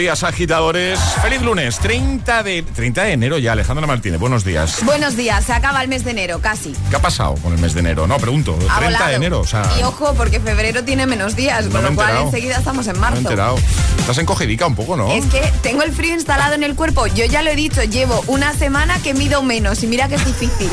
días, agitadores. Feliz lunes, 30 de, 30 de enero ya, Alejandra Martínez. Buenos días. Buenos días, se acaba el mes de enero, casi. ¿Qué ha pasado con el mes de enero? No, pregunto. 30 de enero, o sea. Y ojo, porque febrero tiene menos días, con lo cual enseguida estamos en marzo. No he Estás encogedica un poco, ¿no? Es que tengo el frío instalado en el cuerpo. Yo ya lo he dicho, llevo una semana que mido menos y mira que es difícil.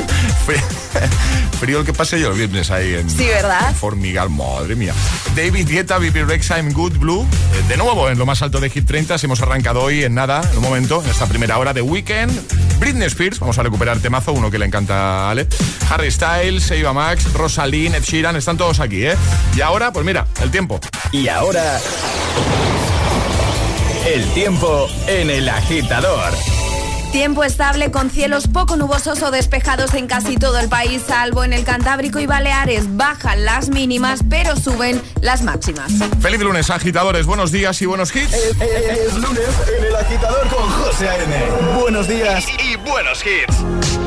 frío, el que pase yo el viernes ahí en... Sí, ¿verdad? Formigal, madre mía. David Dieta, Rex, I'm Good Blue. Eh, de nuevo, en lo más alto de Hit 30. Si hemos arrancado hoy en nada, en un momento, en esta primera hora de Weekend. Britney Spears, vamos a recuperar temazo, uno que le encanta a Ale. Harry Styles, Eva Max, Rosalind, Ed están todos aquí, ¿eh? Y ahora, pues mira, el tiempo. Y ahora... El tiempo en el agitador. Tiempo estable con cielos poco nubosos o despejados en casi todo el país, salvo en el Cantábrico y Baleares. Bajan las mínimas, pero suben las máximas. Feliz lunes, agitadores. Buenos días y buenos hits. Es, eh, eh, eh, lunes en el agitador con José A.N. Buenos días y buenos hits.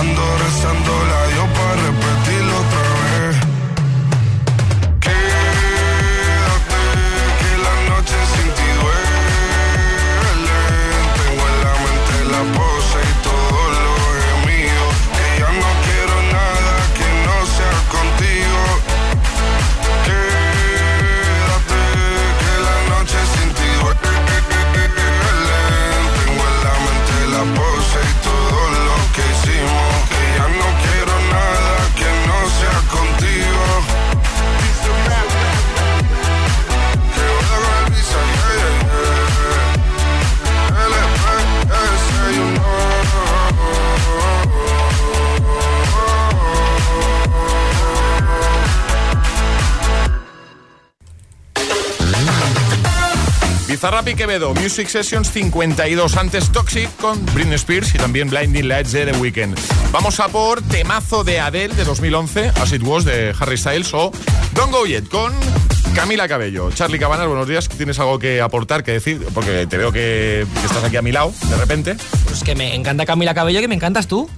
Ando rezando la yo para repetir Zarrapi Quevedo, Music Sessions 52, antes Toxic con Britney Spears y también Blinding Lights de The Weeknd. Vamos a por temazo de Adele de 2011, As It Was de Harry Styles o Don't Go Yet con Camila Cabello. Charlie Cabanas, buenos días. ¿Tienes algo que aportar, que decir? Porque te veo que, estás aquí a mi lado, de repente. Pues que me encanta Camila Cabello que me encantas tú.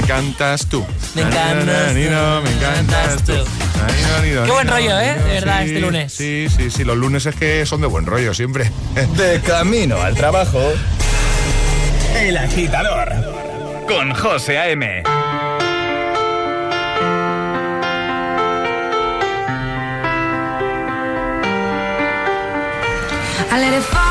Me encantas tú. Me encantas. Me encantas tú. Qué buen rollo, ¿eh? De verdad, este lunes. Sí, sí, sí. Los lunes es que son de buen rollo siempre. De camino al trabajo. El agitador. Con José A.M. I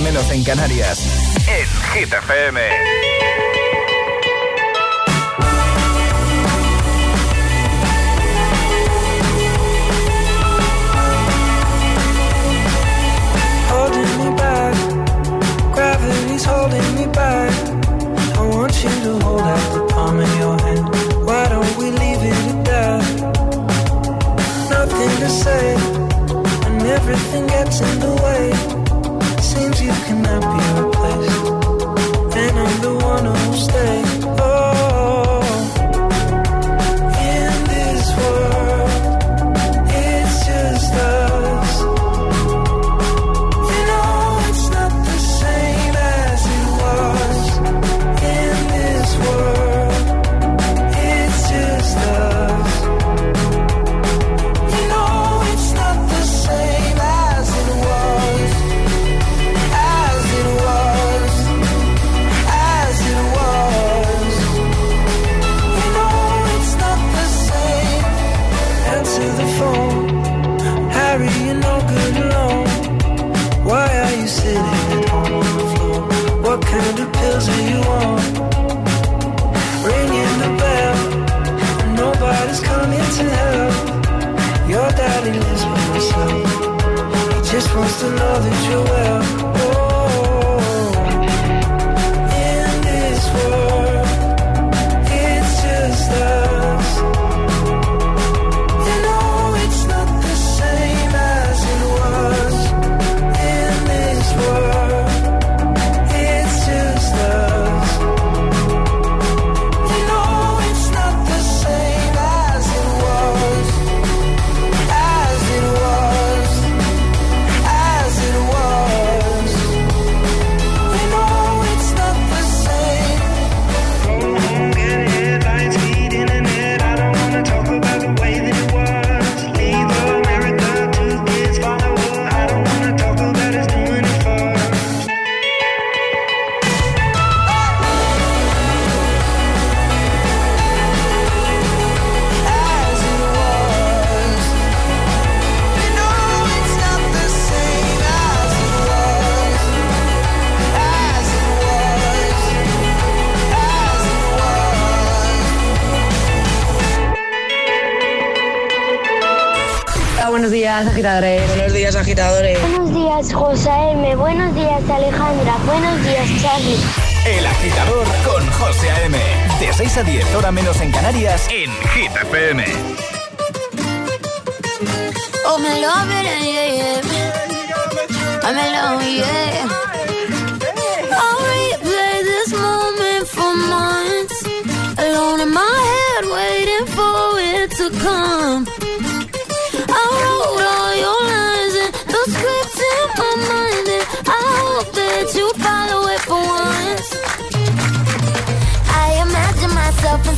menos en Canarias. agitadores. Buenos días, agitadores. Buenos días, José M. Buenos días, Alejandra. Buenos días, Charlie. El agitador con José M. De 6 a 10, hora menos en Canarias, en Hit Oh, me love love, yeah. Oh, I'll replay this moment for months. Alone in my head, waiting for it to come.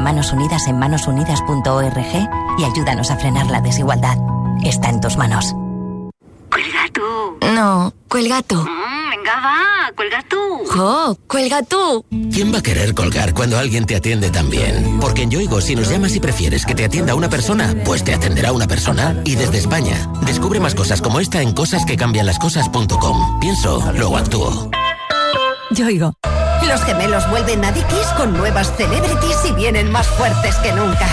Manos Unidas en manosunidas.org y ayúdanos a frenar la desigualdad. Está en tus manos. ¿Cuelga tú? No, cuelga tú. Mm, venga, va, cuelga tú. ¡Jo! cuelga tú! ¿Quién va a querer colgar cuando alguien te atiende también? Porque en Yoigo, si nos llamas y prefieres que te atienda una persona, pues te atenderá una persona. Y desde España, descubre más cosas como esta en cosasquecambianlascosas.com. Pienso, luego actúo. Yoigo. Los gemelos vuelven a Dickies con nuevas celebrities y vienen más fuertes que nunca.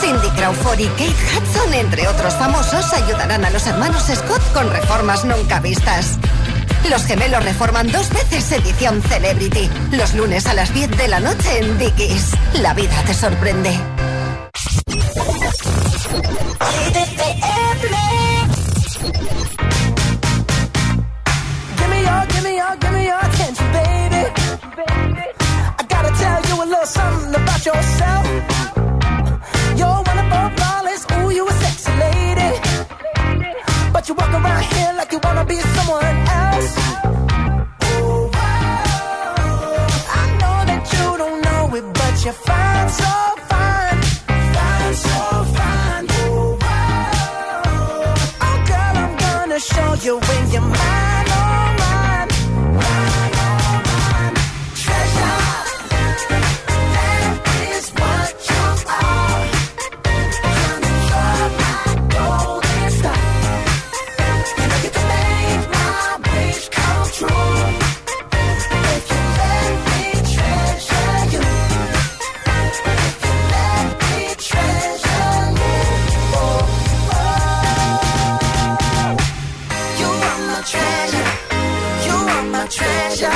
Cindy Crawford y Kate Hudson, entre otros famosos, ayudarán a los hermanos Scott con reformas nunca vistas. Los gemelos reforman dos veces edición Celebrity, los lunes a las 10 de la noche en Dickies. La vida te sorprende. know something about yourself. You're wonderful, flawless. Ooh, you a sexy lady. But you walk around here like you wanna be someone else. Ooh, I know that you don't know it, but you find so. my treasure. You are my treasure.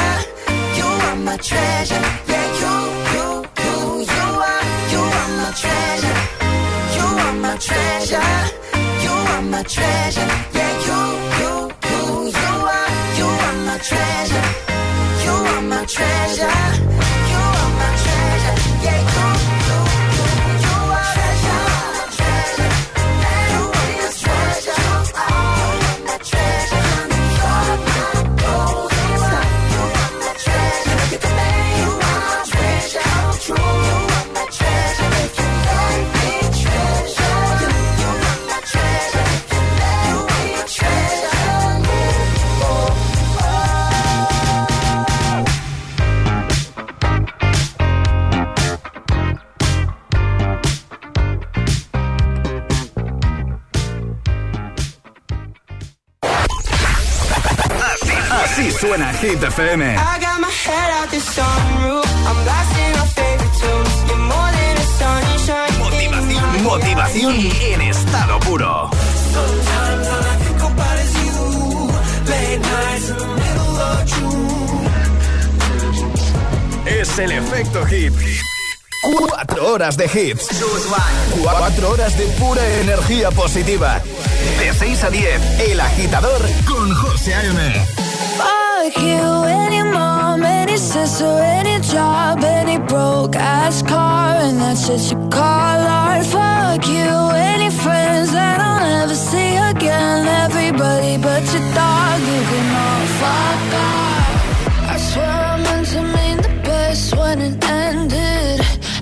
You are my treasure. Yeah, you, you, you, you are. You are my treasure. You are my treasure. You are my treasure. Yeah, you, you, you, you are. You are my treasure. You are my treasure. You are my treasure. Hit FM. I got my head out the sunroof. I'm blasting my favorite tunes. You're more than a sunshine. Motivación, motivación en estado puro. Sometimes all I think about is you. Late nights in the middle of June. Es el efecto hip. Cuatro horas de hits. Cuatro horas de pura energía positiva. De 6 a 10, El Agitador con José A.M. like you, any mom, any sister, any job, any broke ass car, and that's just your call art. Fuck you, any friends that I'll never see again. Everybody but your dog, you can all fuck off.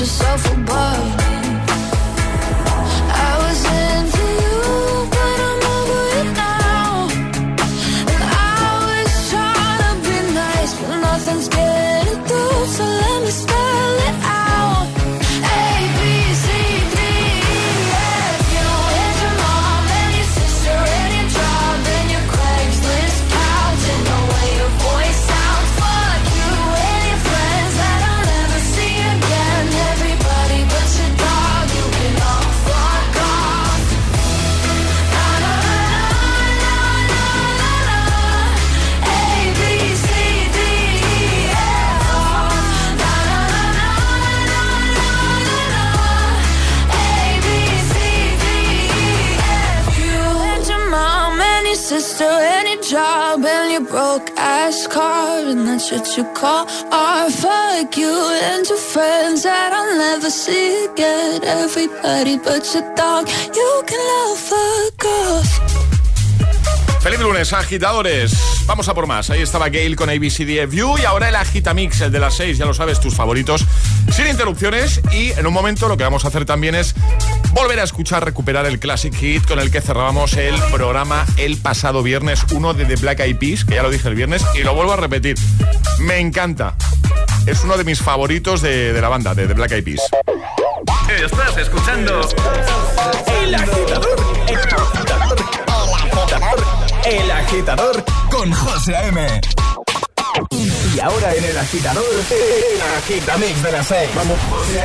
yourself above Feliz lunes, agitadores. Vamos a por más. Ahí estaba Gail con View y ahora el Agitamix, el de las seis. ya lo sabes, tus favoritos, sin interrupciones. Y en un momento lo que vamos a hacer también es volver a escuchar, recuperar el Classic Hit con el que cerrábamos el programa el pasado viernes, uno de The Black Eyed Peas, que ya lo dije el viernes, y lo vuelvo a repetir. Me encanta. Es uno de mis favoritos de, la banda, de The Black Eyed Peas. Estás escuchando El Agitador. El Agitador. El Agitador con José M. Y ahora en el agitador, el agitamix de Vamos. José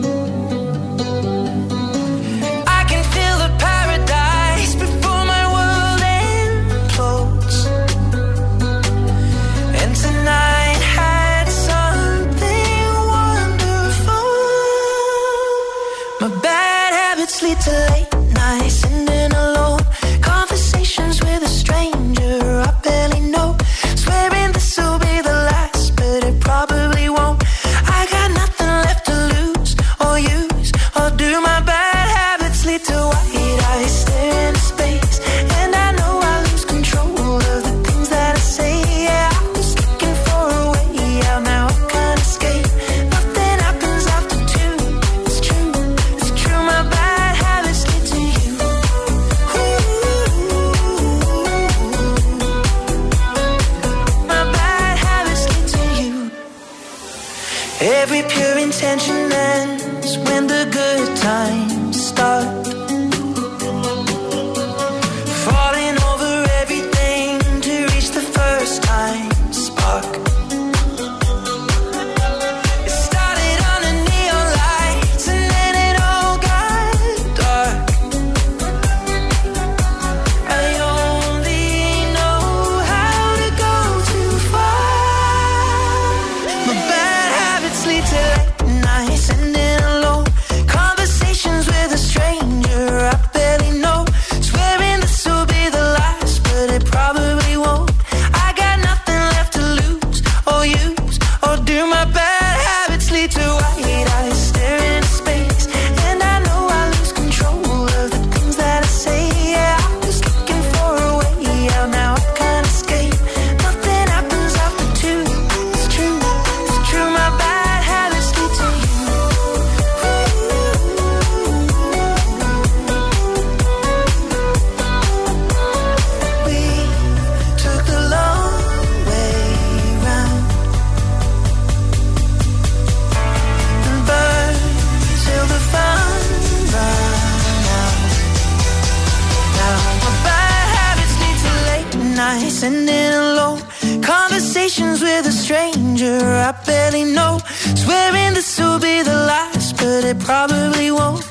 My bad habits lead to late sending low conversations with a stranger I barely know. Swearing this will be the last, but it probably won't.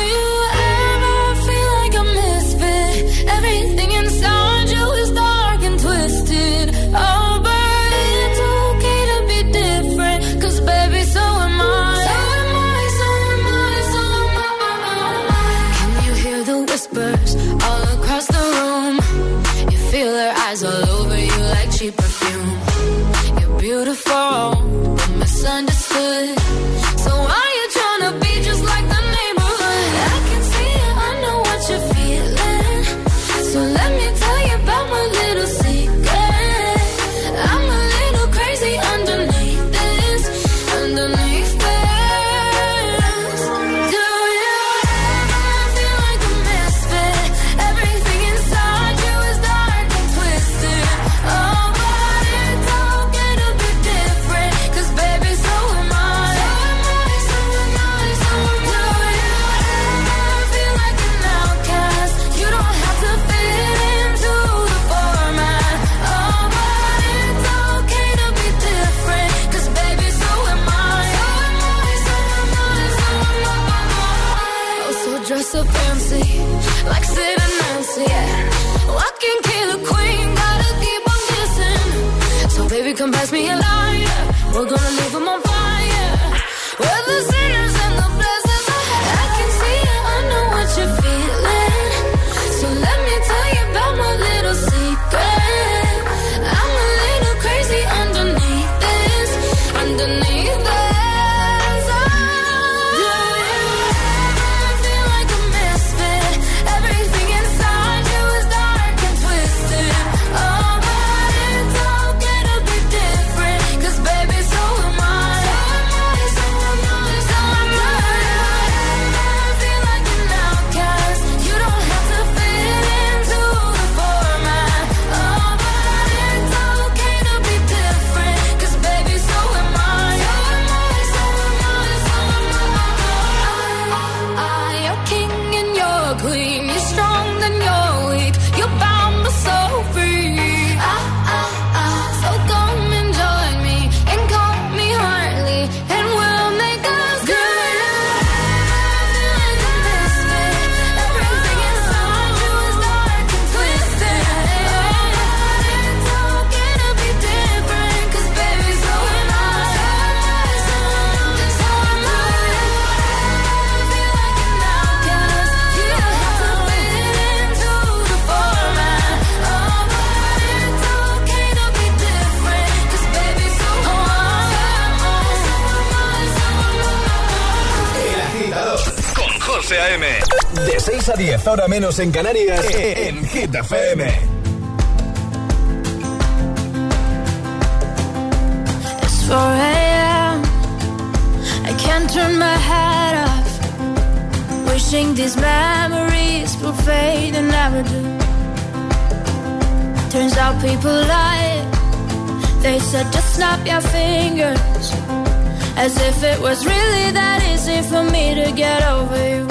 6 a 10, ahora menos en Canarias, en Hit FM. It's 4 a.m. I can't turn my head off. Wishing these memories will fade and never do. Turns out people lie. They said just snap your fingers. As if it was really that easy for me to get over you.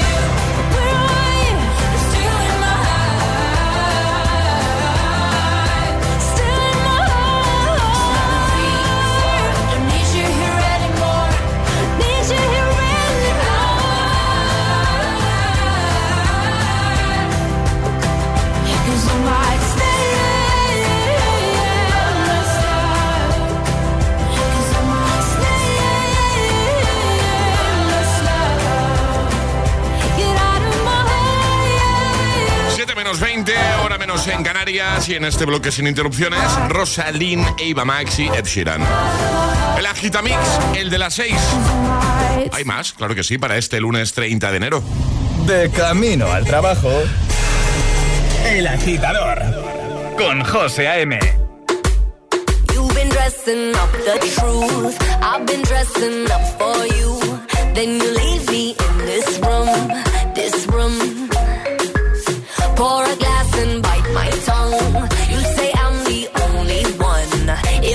20, ahora menos en Canarias y en este bloque sin interrupciones, Rosalín, Eva Maxi, y Ed Sheeran. El agitamix, el de las 6. Hay más, claro que sí, para este lunes 30 de enero. De camino al trabajo. El agitador con José A.M. You've for you. Then you leave me this room.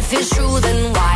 If it's true, then why?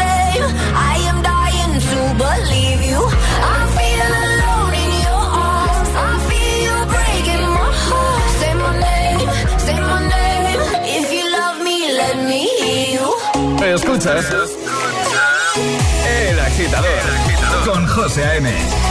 believe you. I feel alone in your arms. I feel breaking my heart. Say my name, say my name. If you love me, let me you. escucha. El agitador. Con José M.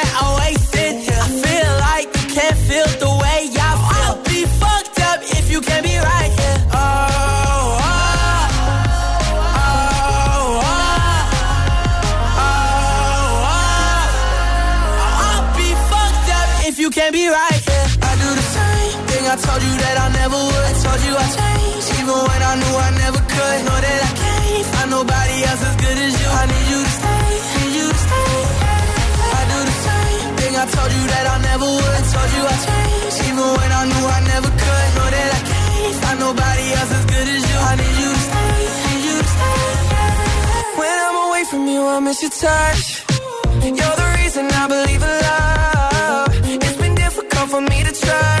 can't be right. Yeah. I do the same thing. I told you that I never would. I told you I changed, even when I knew I never could. Know that I can't find nobody else as good as you. I need you to stay. Need you to stay. I do the same thing. I told you that I never would. I told you I changed, even when I knew I never could. Know that I can't find nobody else as good as you. I need you to stay. Need you to stay. When I'm away from you, I miss your touch. You're the reason I believe in love for me to try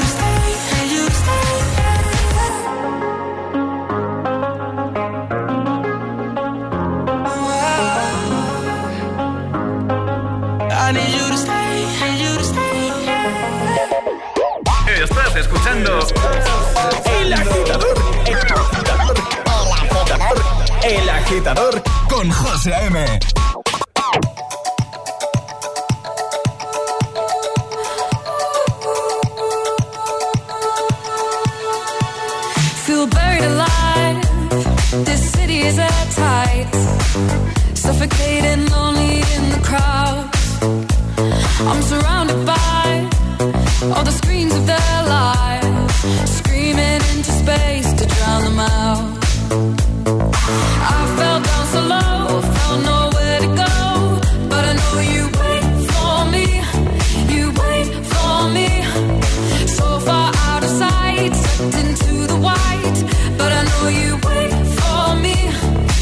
escuchando El Agitador. El Agitador. El Agitador con José M. Feel buried alive. This city is at tight. Suffocating lonely in the crowd. I'm surrounded by all the screens of their lives, screaming into space to drown them out. I fell down so low, nowhere to go, but I know you wait for me, you wait for me. So far out of sight, into the white, but I know you wait.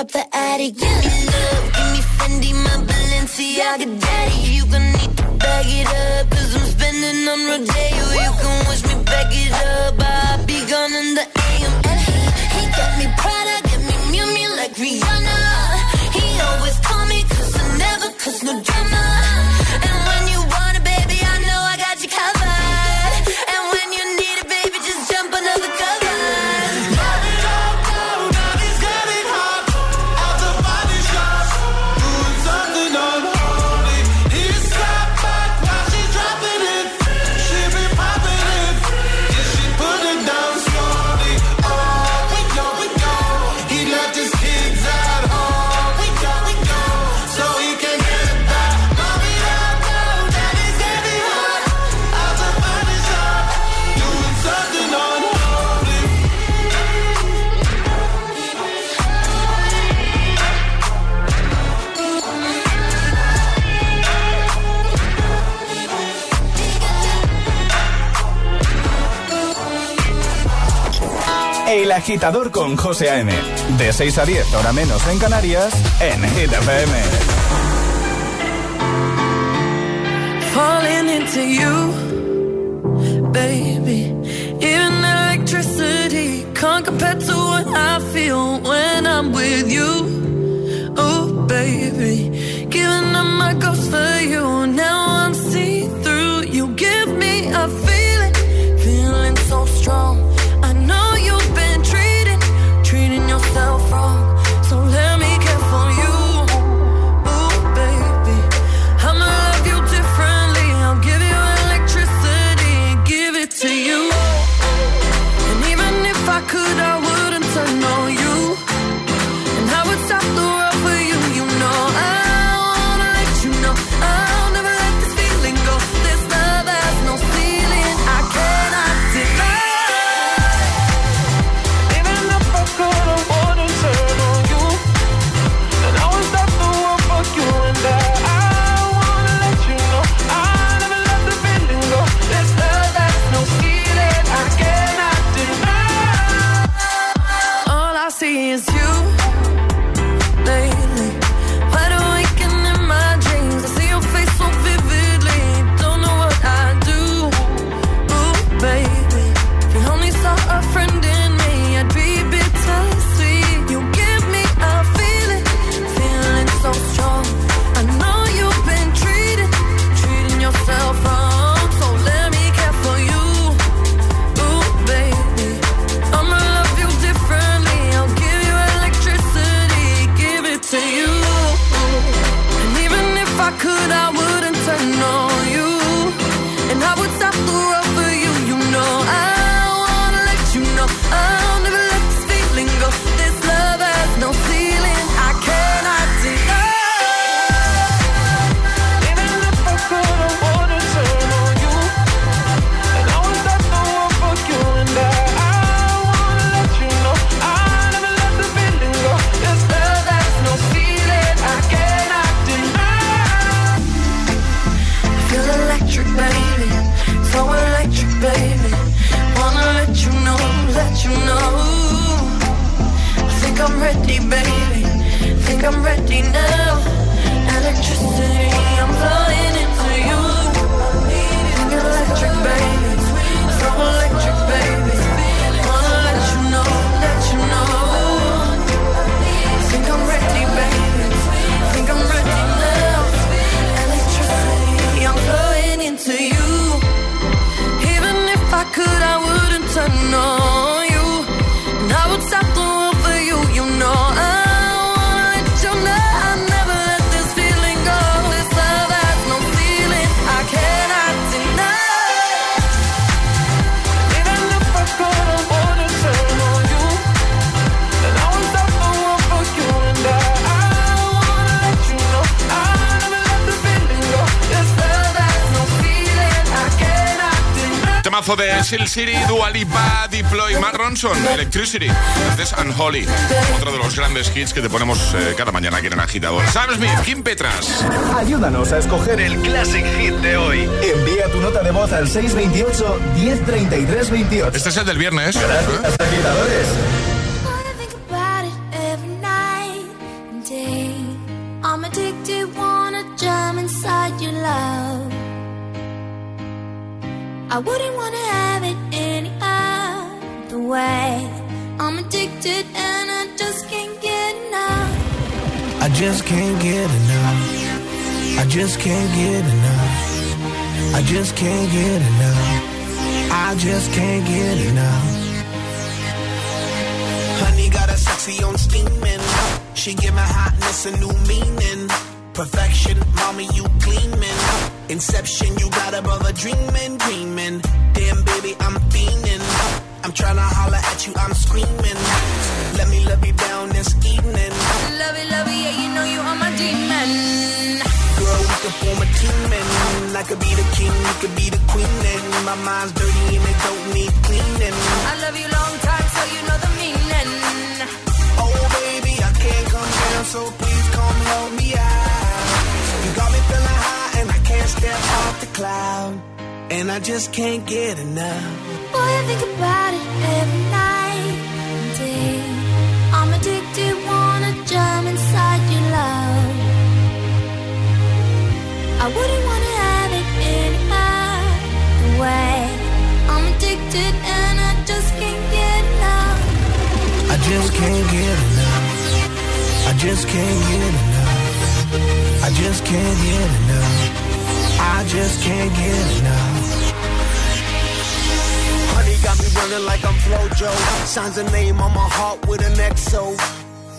up the attic. Give me love, give me Fendi, my Balenciaga daddy. You gonna need to bag it up, 'cause I'm spending on Rodeo. You can wish me back it up. El Agitador con José A.M. De 6 a 10, hora menos en Canarias, en Hit FM. Falling into you, baby. Even electricity can't compare to what I feel when I'm with you. Oh, baby. Giving up my ghost for you. Now I'm see through. You give me a de Sil City, Dualipa, Deploy, Matt Ronson, Electricity, This Unholy, otro de los grandes hits que te ponemos eh, cada mañana aquí en el agitador. Sam Smith, Kim Petras. Ayúdanos a escoger el Classic Hit de hoy. Envía tu nota de voz al 628 103328. Este es el del viernes. ¿Eh? agitadores. I wouldn't wanna have it any other way. I'm addicted and I just can't get enough. I just can't get enough. I just can't get enough. I just can't get enough. I just can't get enough. Honey got a sexy on steaming. She give my hotness a new meaning. Perfection, mommy, you gleaming Inception, you got above a dreaming, dreaming. Damn, baby, I'm fiending. I'm trying to holler at you, I'm screaming. Let me love you down this evening. Love it, love it, yeah, you know you are my demon. Girl, we can form a team, and I could be the king, you could be the queen, and my mind's dirty and it don't need cleaning. I love you long time, so you know the meaning. Oh, baby, I can't come down, so please come help me out step off the cloud, and I just can't get enough. Boy, I think about it every night and day. I'm addicted, wanna jump inside your love. I wouldn't wanna have it in another way. I'm addicted and I just can't get enough. I just can't get enough. I just can't get enough. I just can't get enough. I just can't get enough. Honey got me running like I'm Flojo. Signs a name on my heart with an XO.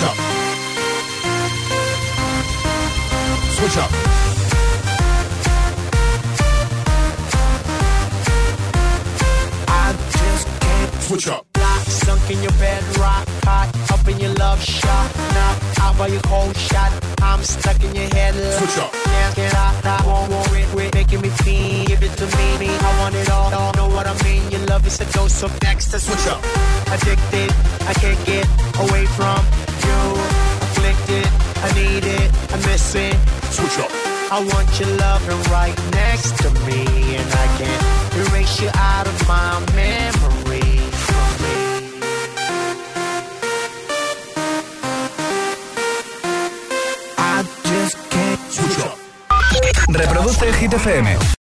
Switch up. Switch up. I just can't switch up. Sunk in your bed, rock hot, up in your love shot. Now I'll your cold shot. I'm stuck in your head. Switch up. Now get out, I won't worry. Quit making me feel. Give it to me, me. I want it all. all. Know what I mean? Your love is a dose of next. Switch up. Addicted, I can't get away from you. Afflicted, I need it, I miss it. Switch up. I want your loving right next to me, and I can't erase you out of my memory. Reproduce GTFM.